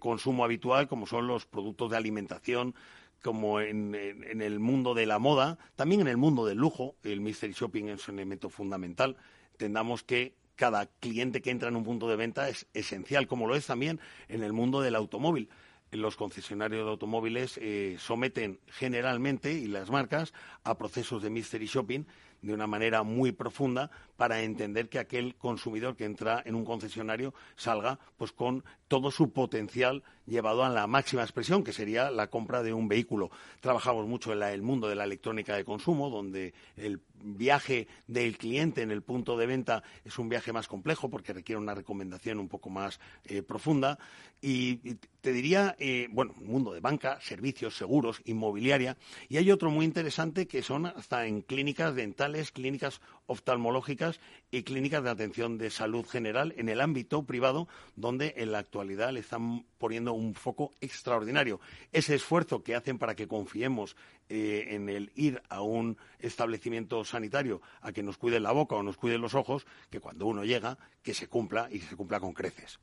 consumo habitual como son los productos de alimentación, como en, el mundo de la moda, también en el mundo del lujo, el mystery shopping es un elemento fundamental. Entendamos que cada cliente que entra en un punto de venta es esencial, como lo es también en el mundo del automóvil. Los concesionarios de automóviles eh, someten generalmente, y las marcas, a procesos de mystery shopping de una manera muy profunda para entender que aquel consumidor que entra en un concesionario salga pues con todo su potencial llevado a la máxima expresión, que sería la compra de un vehículo. Trabajamos mucho en el mundo de la electrónica de consumo, donde el viaje del cliente en el punto de venta es un viaje más complejo porque requiere una recomendación un poco más eh, profunda. Y, te diría, eh, bueno, mundo de banca, servicios, seguros, inmobiliaria. Y hay otro muy interesante que son hasta en clínicas dentales, clínicas oftalmológicas y clínicas de atención de salud general en el ámbito privado, donde en la actualidad le están poniendo un foco extraordinario. Ese esfuerzo que hacen para que confiemos eh, en el ir a un establecimiento sanitario a que nos cuide la boca o nos cuide los ojos, que cuando uno llega, que se cumpla y que se cumpla con creces.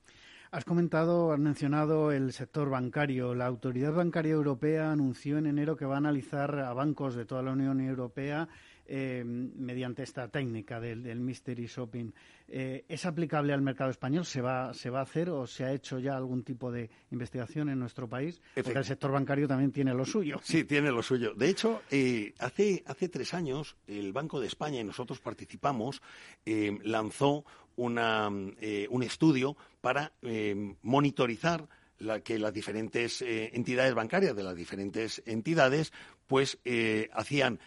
Has comentado, has mencionado el sector bancario. La Autoridad Bancaria Europea anunció en enero que va a analizar a bancos de toda la Unión Europea eh, mediante esta técnica del, mystery shopping. Eh, ¿Es aplicable al mercado español? ¿Se va, ¿Se va a hacer o se ha hecho ya algún tipo de investigación en nuestro país? Porque el sector bancario también tiene lo suyo. Sí, tiene lo suyo. De hecho, eh, hace, hace tres años el Banco de España, y nosotros participamos, lanzó una, un estudio para monitorizar que las diferentes entidades bancarias de las diferentes entidades pues hacían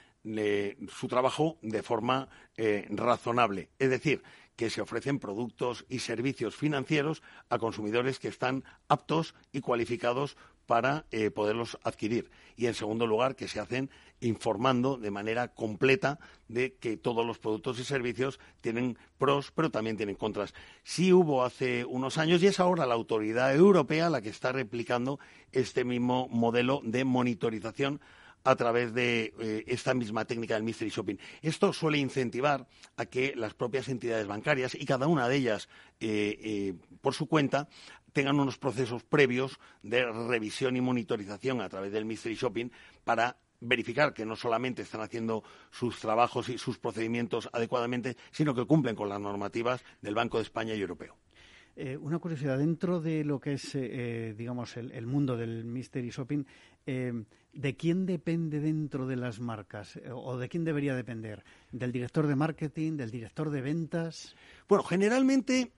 su trabajo de forma eh, razonable. Es decir, que se ofrecen productos y servicios financieros a consumidores que están aptos y cualificados para eh, poderlos adquirir. Y en segundo lugar, que se hacen informando de manera completa de que todos los productos y servicios tienen pros, pero también tienen contras. Sí hubo hace unos años y es ahora la autoridad europea la que está replicando este mismo modelo de monitorización a través de eh, esta misma técnica del mystery shopping. Esto suele incentivar a que las propias entidades bancarias y cada una de ellas eh, eh, por su cuenta tengan unos procesos previos de revisión y monitorización a través del mystery shopping para verificar que no solamente están haciendo sus trabajos y sus procedimientos adecuadamente, sino que cumplen con las normativas del Banco de España y europeo. Una curiosidad, dentro de lo que es, digamos, el, mundo del mystery shopping, ¿de quién depende dentro de las marcas? ¿O de quién debería depender? ¿Del director de marketing, del director de ventas? Bueno, generalmente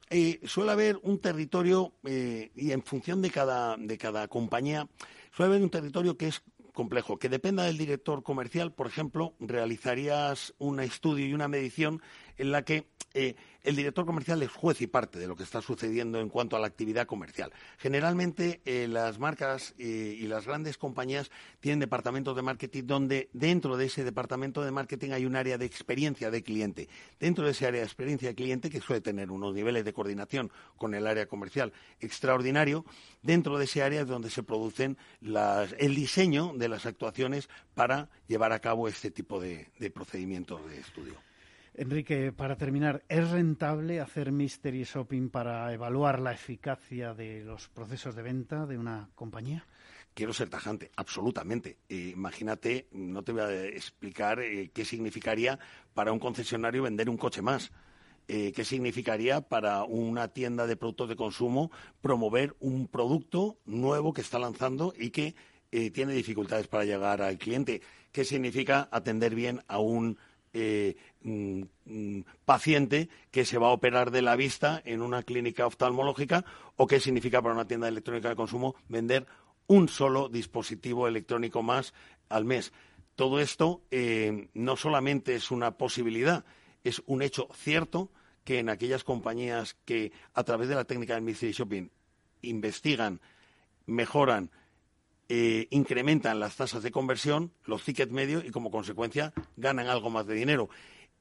suele haber un territorio, y en función de cada, de cada compañía, suele haber un territorio que es complejo. Que dependa del director comercial, por ejemplo, realizarías un estudio y una medición en la que eh, el director comercial es juez y parte de lo que está sucediendo en cuanto a la actividad comercial. Generalmente eh, las marcas eh, y las grandes compañías tienen departamentos de marketing donde dentro de ese departamento de marketing hay un área de experiencia de cliente. Dentro de ese área de experiencia de cliente, que suele tener unos niveles de coordinación con el área comercial extraordinario, dentro de ese área es donde se producen el diseño de las actuaciones para llevar a cabo este tipo de procedimientos de estudio. Enrique, para terminar, ¿es rentable hacer mystery shopping para evaluar la eficacia de los procesos de venta de una compañía? Quiero ser tajante, absolutamente. imagínate, no te voy a explicar eh, qué significaría para un concesionario vender un coche más. Eh, qué significaría para una tienda de productos de consumo promover un producto nuevo que está lanzando y que eh, tiene dificultades para llegar al cliente. ¿Qué significa atender bien a un eh, mm, mm, paciente que se va a operar de la vista en una clínica oftalmológica o qué significa para una tienda electrónica de consumo vender un solo dispositivo electrónico más al mes. Todo esto eh, no solamente es una posibilidad, es un hecho cierto que en aquellas compañías que a través de la técnica del mystery shopping investigan, mejoran eh, incrementan las tasas de conversión, los tickets medios y como consecuencia ganan algo más de dinero.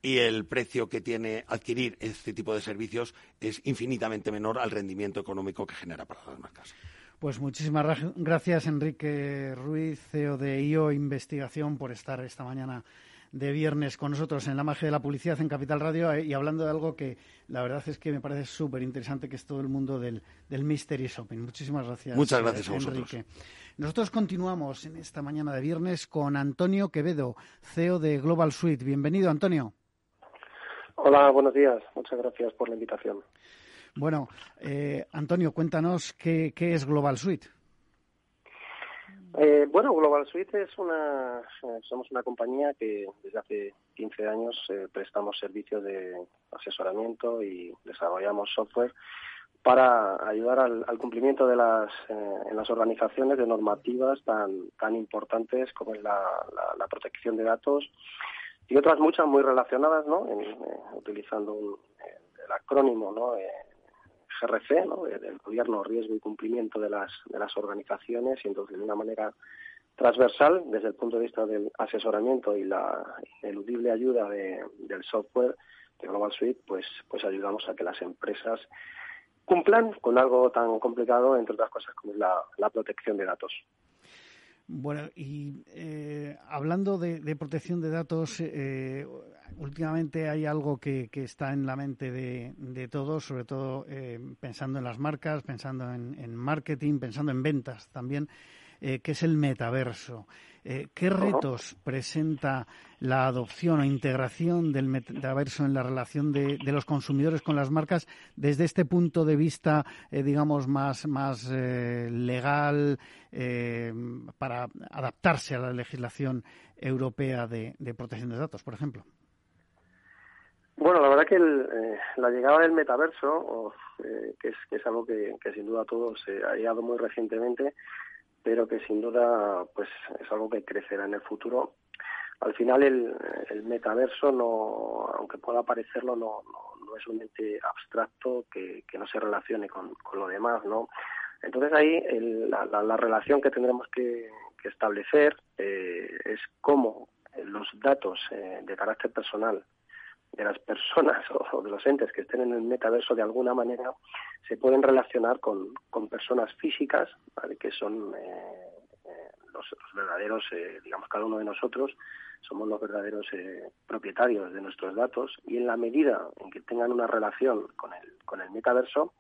Y el precio que tiene adquirir este tipo de servicios es infinitamente menor al rendimiento económico que genera para las marcas. Pues muchísimas gracias, Enrique Ruiz, CEO de IO Investigación, por estar esta mañana de viernes con nosotros en la magia de la publicidad en Capital Radio eh, y hablando de algo que la verdad es que me parece súper interesante, que es todo el mundo del, del mystery shopping. Muchísimas gracias. Muchas gracias a vosotros. Enrique. Nosotros continuamos en esta mañana de viernes con Antonio Quevedo, CEO de Global Suite. Bienvenido, Antonio. Hola, buenos días. Muchas gracias por la invitación. Bueno, eh, Antonio, cuéntanos qué, qué es Global Suite. Eh, bueno, Global Suite es una, somos una compañía que desde hace 15 años eh, prestamos servicios de asesoramiento y desarrollamos software para ayudar al, cumplimiento de las, eh, en las organizaciones de normativas tan, tan importantes como es la, protección de datos y otras muchas muy relacionadas, ¿no? utilizando el acrónimo, ¿no? GRC, ¿no? del gobierno, riesgo y cumplimiento de las, de las organizaciones y entonces de una manera transversal desde el punto de vista del asesoramiento y la eludible ayuda del software de Global Suite, pues, pues ayudamos a que las empresas cumplan con algo tan complicado, entre otras cosas, como es la protección de datos. Bueno, y eh, hablando de, protección de datos, eh, últimamente hay algo que, está en la mente de, todos, sobre todo eh, pensando en las marcas, pensando en, marketing, pensando en ventas también, que es el metaverso. Eh, ¿Qué retos presenta la adopción o integración del metaverso en la relación de, los consumidores con las marcas desde este punto de vista, eh, digamos, más, más eh, legal para adaptarse a la legislación europea de, protección de datos, por ejemplo? Bueno, la verdad que la llegada del metaverso, que, es, que es algo que, que sin duda todos ha llegado muy recientemente, pero que sin duda pues es algo que crecerá en el futuro. Al final el, el metaverso, no, aunque pueda parecerlo, no, no, es un ente abstracto que, que no se relacione con, con, lo demás, ¿no? Entonces ahí la, relación que tendremos que, establecer eh, es cómo los datos eh, de carácter personal de las personas o, de los entes que estén en el metaverso de alguna manera se pueden relacionar con, con personas físicas, que son eh, eh, los, verdaderos, digamos, cada uno de nosotros somos los verdaderos propietarios de nuestros datos y en la medida en que tengan una relación con el, con el metaverso,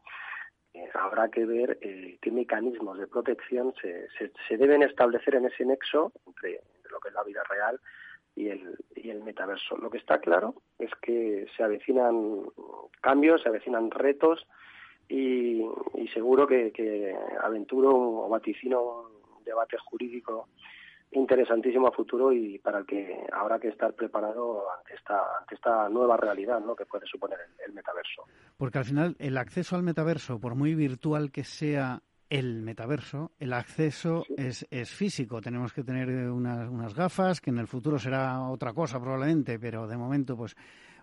habrá que ver qué mecanismos de protección se, se, deben establecer en ese nexo entre, lo que es la vida real y el, y el metaverso. Lo que está claro es que se avecinan cambios, se avecinan retos y, seguro que, aventuro o vaticino un debate jurídico interesantísimo a futuro y para el que habrá que estar preparado ante esta, ante esta nueva realidad ¿no? que puede suponer el metaverso. Porque al final el acceso al metaverso, por muy virtual que sea el metaverso, el acceso es, es, físico. Tenemos que tener unas, unas, gafas, que en el futuro será otra cosa probablemente, pero de momento, pues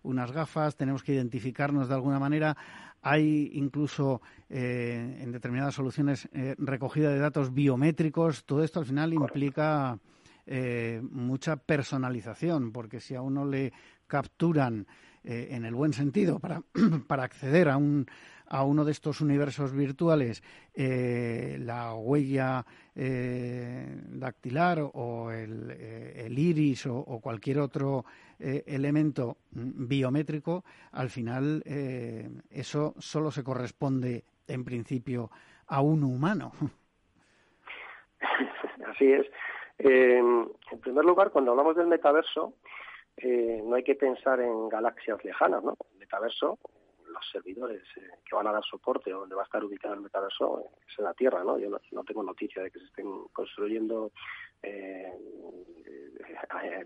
unas gafas, tenemos que identificarnos de alguna manera. Hay incluso eh, en determinadas soluciones eh, recogida de datos biométricos. Todo esto al final implica eh, mucha personalización, porque si a uno le capturan en el buen sentido para, para acceder a un a uno de estos universos virtuales eh, la huella eh, dactilar o el, eh, iris o, cualquier otro elemento biométrico, al final eso solo se corresponde en principio a un humano. Así es. en primer lugar, cuando hablamos del metaverso, no hay que pensar en galaxias lejanas, ¿no? El metaverso los servidores eh, que van a dar soporte o donde va a estar ubicado el metaverso eh, es en la Tierra, ¿no? Yo no, tengo noticia de que se estén construyendo eh,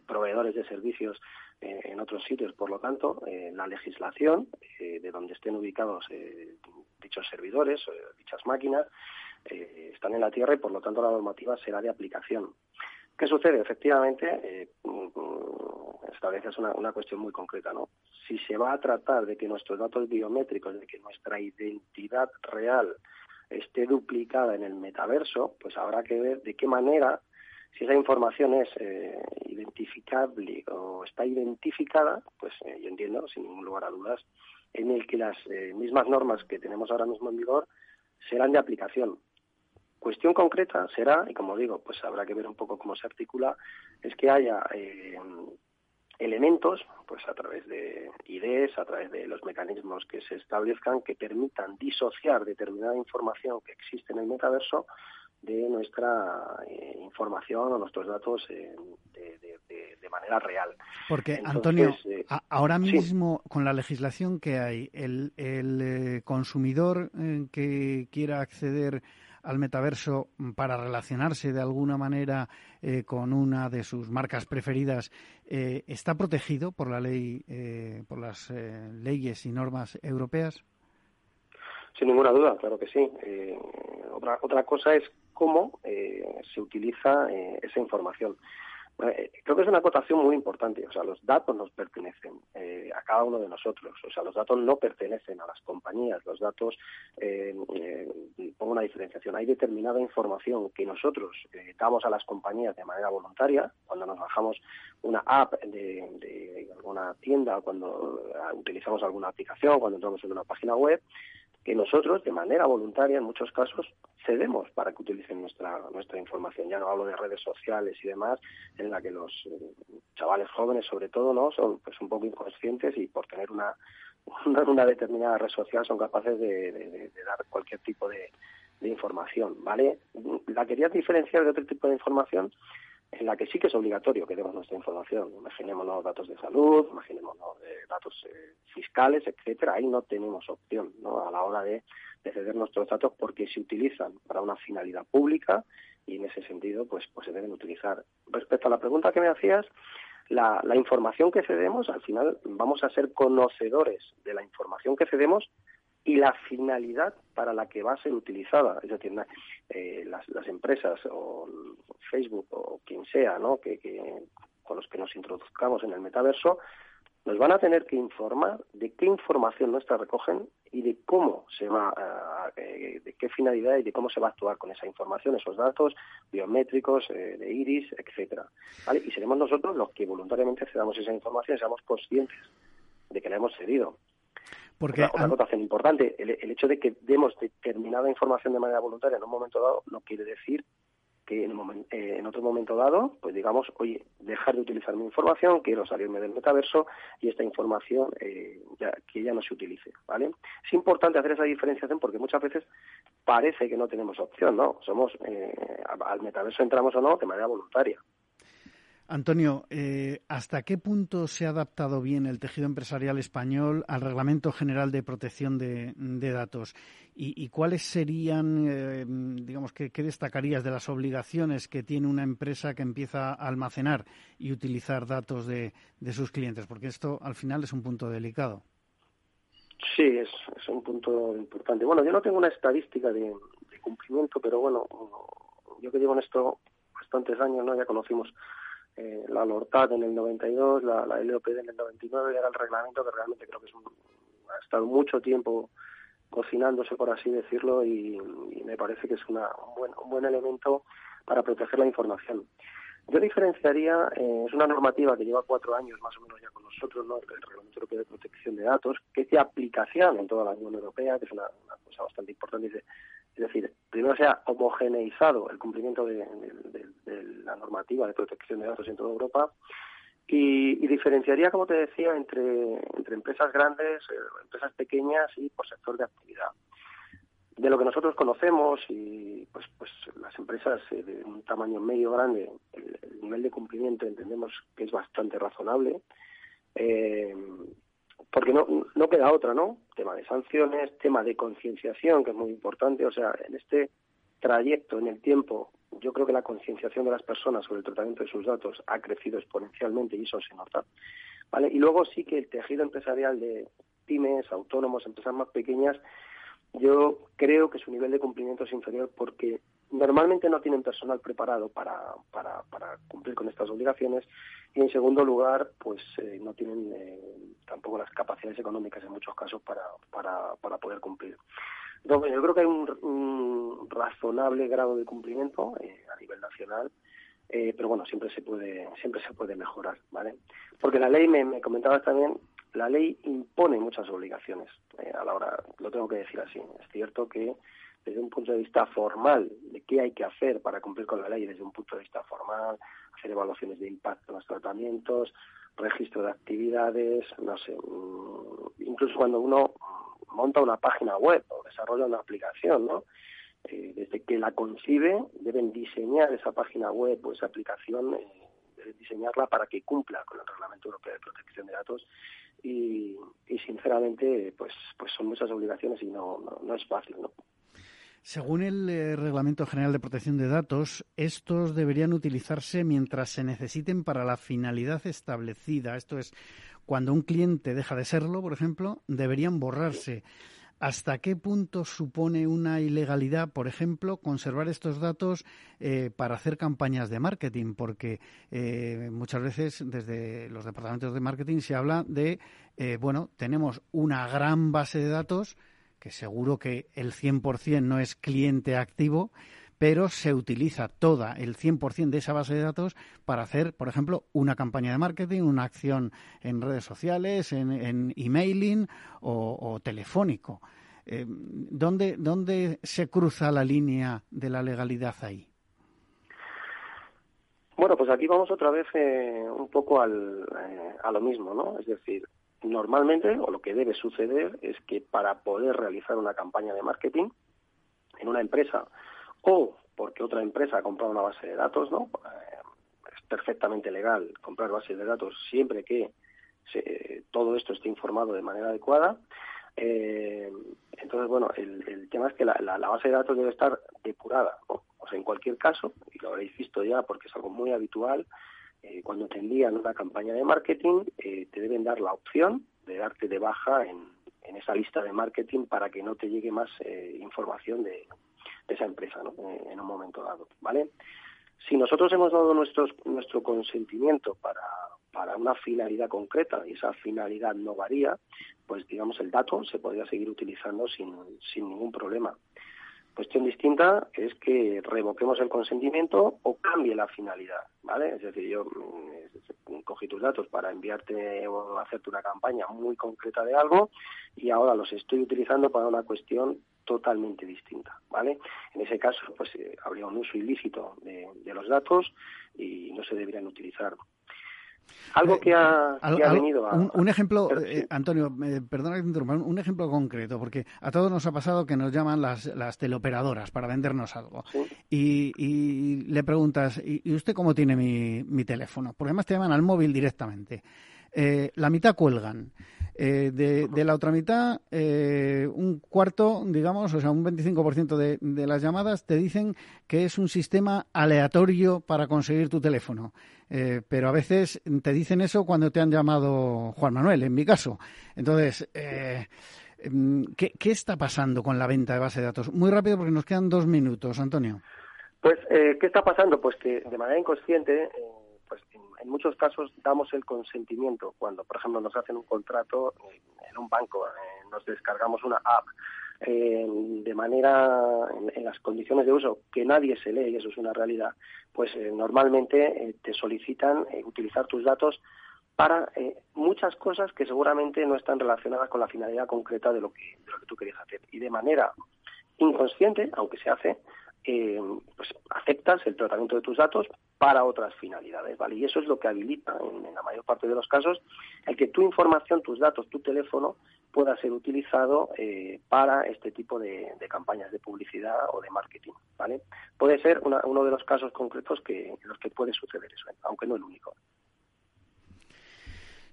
proveedores de servicios en otros sitios. Por lo tanto, la legislación de donde estén ubicados dichos servidores, dichas máquinas, están en la Tierra y por lo tanto la normativa será de aplicación. ¿Qué sucede? Efectivamente, estableces una, una cuestión muy concreta, ¿no? Si se va a tratar de que nuestros datos biométricos, de que nuestra identidad real esté duplicada en el metaverso, pues habrá que ver de qué manera, si esa información es eh, identificable o está identificada, pues eh, yo entiendo, sin ningún lugar a dudas, en el que las eh, mismas normas que tenemos ahora mismo en vigor serán de aplicación. Cuestión concreta será, y como digo, pues habrá que ver un poco cómo se articula, es que haya elementos, pues a través de ideas, a través de los mecanismos que se establezcan que permitan disociar determinada información que existe en el metaverso de nuestra eh, información o nuestros datos de, manera real. Porque, Antonio, eh, ahora mismo con la legislación que hay, el, el eh, consumidor que quiera acceder al metaverso para relacionarse de alguna manera eh, con una de sus marcas preferidas eh, está protegido por la ley, eh, por las leyes y normas europeas? Sin ninguna duda, claro que sí. otra, otra cosa es cómo se utiliza esa información. Eh, creo que es una acotación muy importante. O sea, los datos nos pertenecen eh, a cada uno de nosotros. O sea, los datos no pertenecen a las compañías. Los datos, eh, pongo una diferenciación. Hay determinada información que nosotros damos a las compañías de manera voluntaria. Cuando nos bajamos una app de, de alguna tienda, cuando utilizamos alguna aplicación, cuando entramos en una página web, que nosotros, de manera voluntaria, en muchos casos, cedemos para que utilicen nuestra, nuestra información. Ya no hablo de redes sociales y demás, en la que los eh, chavales jóvenes, sobre todo, no son pues un poco inconscientes y por tener una, una, determinada red social son capaces de, dar cualquier tipo de, de información, ¿vale? La quería diferenciar de otro tipo de información en la que sí que es obligatorio que demos nuestra información. Imaginémonos datos de salud, imaginémonos de datos eh, fiscales, etcétera. Ahí no tenemos opción ¿no? a la hora de, ceder nuestros datos porque se utilizan para una finalidad pública y en ese sentido pues, pues se deben utilizar. Respecto a la pregunta que me hacías, la, la información que cedemos, al final vamos a ser conocedores de la información que cedemos y la finalidad para la que va a ser utilizada. Es decir, eh, las, empresas o Facebook o quien sea, ¿no? Que, con los que nos introduzcamos en el metaverso, nos van a tener que informar de qué información nuestra recogen y de cómo se va eh, de qué finalidad y de cómo se va a actuar con esa información, esos datos biométricos, eh, de iris, etcétera. Y seremos nosotros los que voluntariamente cedamos esa información y seamos conscientes de que la hemos cedido. Porque otra, anotación importante, el, hecho de que demos determinada información de manera voluntaria en un momento dado no quiere decir que en, eh, en, otro momento dado, pues digamos, oye, dejar de utilizar mi información, quiero salirme del metaverso y esta información eh, ya, que ya no se utilice, ¿vale? Es importante hacer esa diferenciación porque muchas veces parece que no tenemos opción, ¿no? Somos, eh, al metaverso entramos o no de manera voluntaria. Antonio, eh, ¿hasta qué punto se ha adaptado bien el tejido empresarial español al Reglamento General de Protección de, Datos? ¿Y, cuáles serían, eh, digamos, qué, destacarías de las obligaciones que tiene una empresa que empieza a almacenar y utilizar datos de, sus clientes? Porque esto al final es un punto delicado. Sí, es, un punto importante. Bueno, yo no tengo una estadística de, de cumplimiento, pero bueno, yo que llevo en esto bastantes años, ¿no? Ya conocimos eh, la LORTAD en el 92, la, la LOPD en el 99 y era el reglamento que realmente creo que es ha estado mucho tiempo cocinándose, por así decirlo, y, me parece que es una, un, buen, un buen elemento para proteger la información. Yo diferenciaría, eh, es una normativa que lleva cuatro años más o menos ya con nosotros, ¿no? el Reglamento Europeo de Protección de Datos, que es de aplicación en toda la Unión Europea, que es una, cosa bastante importante. Es decir, primero se ha homogeneizado el cumplimiento de, la normativa de protección de datos en toda Europa y, diferenciaría, como te decía, entre, empresas grandes, eh, empresas pequeñas y por sector de actividad. De lo que nosotros conocemos y pues pues las empresas eh, de un tamaño medio grande el, nivel de cumplimiento entendemos que es bastante razonable eh, porque no no queda otra no tema de sanciones tema de concienciación que es muy importante. O sea en este trayecto en el tiempo yo creo que la concienciación de las personas sobre el tratamiento de sus datos ha crecido exponencialmente y eso se nota vale y luego sí que el tejido empresarial de pymes autónomos empresas más pequeñas yo creo que su nivel de cumplimiento es inferior porque normalmente no tienen personal preparado para, para, para cumplir con estas obligaciones y en segundo lugar pues eh, no tienen eh, tampoco las capacidades económicas en muchos casos para, para, para poder cumplir. Entonces, yo creo que hay un, razonable grado de cumplimiento eh, a nivel nacional pero bueno siempre se puede siempre se puede mejorar vale porque la ley me, me comentabas también la ley impone muchas obligaciones. A la hora, lo tengo que decir así. Es cierto que desde un punto de vista formal de qué hay que hacer para cumplir con la ley, desde un punto de vista formal, hacer evaluaciones de impacto en los tratamientos, registro de actividades, no sé, mm, incluso cuando uno monta una página web o desarrolla una aplicación, ¿no? Eh, desde que la concibe deben diseñar esa página web o esa aplicación, eh, diseñarla para que cumpla con el Reglamento Europeo de Protección de Datos y, sinceramente pues pues son muchas obligaciones y no, no, es fácil ¿no? Según el eh, Reglamento General de Protección de Datos, estos deberían utilizarse mientras se necesiten para la finalidad establecida. Esto es, cuando un cliente deja de serlo, por ejemplo, deberían borrarse. ¿Hasta qué punto supone una ilegalidad, por ejemplo, conservar estos datos eh, para hacer campañas de marketing? Porque eh, muchas veces desde los departamentos de marketing se habla de, eh, bueno, tenemos una gran base de datos, que seguro que el 100% no es cliente activo, pero se utiliza toda el 100% de esa base de datos para hacer, por ejemplo, una campaña de marketing, una acción en redes sociales, en, emailing o, telefónico. Eh, ¿dónde, se cruza la línea de la legalidad ahí? Bueno, pues aquí vamos otra vez eh, un poco al, eh, a lo mismo, ¿no? Es decir, normalmente, o lo que debe suceder, es que para poder realizar una campaña de marketing en una empresa o porque otra empresa ha comprado una base de datos, ¿no? Eh, es perfectamente legal comprar bases de datos siempre que todo esto esté informado de manera adecuada. Eh, entonces, bueno, el, tema es que la, base de datos debe estar depurada. O sea, en cualquier caso, y lo habréis visto ya porque es algo muy habitual, eh, cuando te envían una campaña de marketing, te deben dar la opción de darte de baja en, esa lista de marketing para que no te llegue más información de, esa empresa ¿no? Eh, en un momento dado, ¿vale? Si nosotros hemos dado nuestros, nuestro consentimiento para, una finalidad concreta y esa finalidad no varía, pues digamos el dato se podría seguir utilizando sin ningún problema. Cuestión distinta es que revoquemos el consentimiento o cambie la finalidad, ¿vale? Es decir, yo mm, cogí tus datos para enviarte o hacerte una campaña muy concreta de algo y ahora los estoy utilizando para una cuestión totalmente distinta, ¿vale? En ese caso, pues eh, habría un uso ilícito de, de los datos y no se deberían utilizar algo eh, que ha, venido a... Un, ejemplo, eh, Antonio, perdona que te interrumpa, un ejemplo concreto, porque a todos nos ha pasado que nos llaman las, las teleoperadoras para vendernos algo. Y, le preguntas, ¿y, usted cómo tiene mi, mi teléfono? Porque además te llaman al móvil directamente. Eh, la mitad cuelgan. Eh, de, la otra mitad, eh, un cuarto, digamos, o sea, un 25% de, de las llamadas te dicen que es un sistema aleatorio para conseguir tu teléfono. pero a veces te dicen eso cuando te han llamado Juan Manuel, en mi caso. Entonces, mm, ¿qué, ¿qué, está pasando con la venta de base de datos? Muy rápido porque nos quedan dos minutos, Antonio. Pues, ¿qué está pasando? Pues que de manera inconsciente pues en, muchos casos damos el consentimiento cuando, por ejemplo, nos hacen un contrato en un banco, eh, nos descargamos una app eh, de manera en, las condiciones de uso que nadie se lee y eso es una realidad, pues eh, normalmente te solicitan utilizar tus datos para muchas cosas que seguramente no están relacionadas con la finalidad concreta de lo que, de lo que tú querías hacer. Y de manera inconsciente, aunque se hace, eh, pues aceptas el tratamiento de tus datos para otras finalidades, ¿vale? Y eso es lo que habilita, en, la mayor parte de los casos, el que tu información, tus datos, tu teléfono pueda ser utilizado eh, para este tipo de, campañas de publicidad o de marketing, ¿vale? Puede ser uno de los casos concretos que, en los que puede suceder eso, aunque no el único.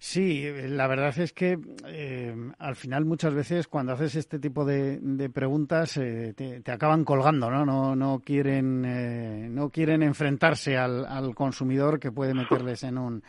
Sí, la verdad es que eh, al final muchas veces cuando haces este tipo de, preguntas eh, te, acaban colgando, ¿no? No, no quieren eh, no quieren enfrentarse al, consumidor que puede meterles en un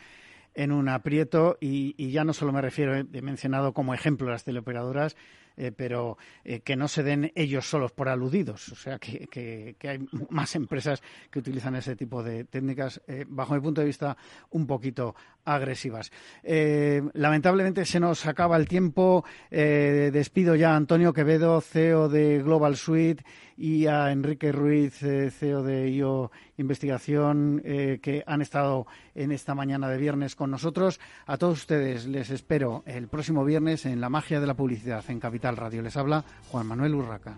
en un aprieto y, y ya no solo me refiero, he mencionado como ejemplo las teleoperadoras, eh, pero eh, que no se den ellos solos por aludidos. O sea, que, hay más empresas que utilizan ese tipo de técnicas, eh, bajo mi punto de vista, un poquito agresivas. lamentablemente se nos acaba el tiempo. despido ya a Antonio Quevedo, CEO de Global Suite, y a Enrique Ruiz, CEO de IO Investigación, que han estado en esta mañana de viernes con nosotros. A todos ustedes les espero el próximo viernes en La Magia de la Publicidad en Capital Radio. Les habla Juan Manuel Urraca.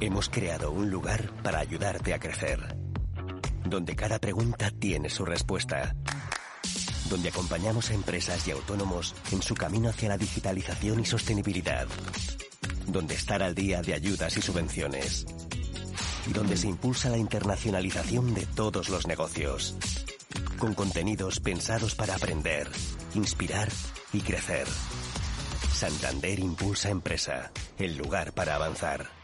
Hemos creado un lugar para ayudarte a crecer, donde cada pregunta tiene su respuesta, donde acompañamos a empresas y autónomos en su camino hacia la digitalización y sostenibilidad, donde estar al día de ayudas y subvenciones, y donde se impulsa la internacionalización de todos los negocios, con contenidos pensados para aprender, inspirar y crecer. Santander Impulsa Empresa, el lugar para avanzar.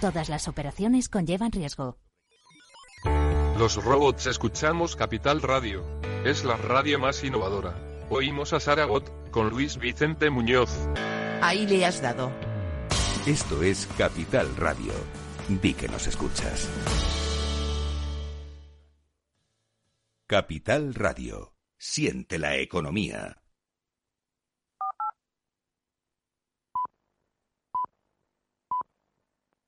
Todas las operaciones conllevan riesgo. Los robots escuchamos Capital Radio. Es la radio más innovadora. Oímos a Saragot con Luis Vicente Muñoz. Ahí le has dado. Esto es Capital Radio. Di que nos escuchas. Capital Radio. Siente la economía.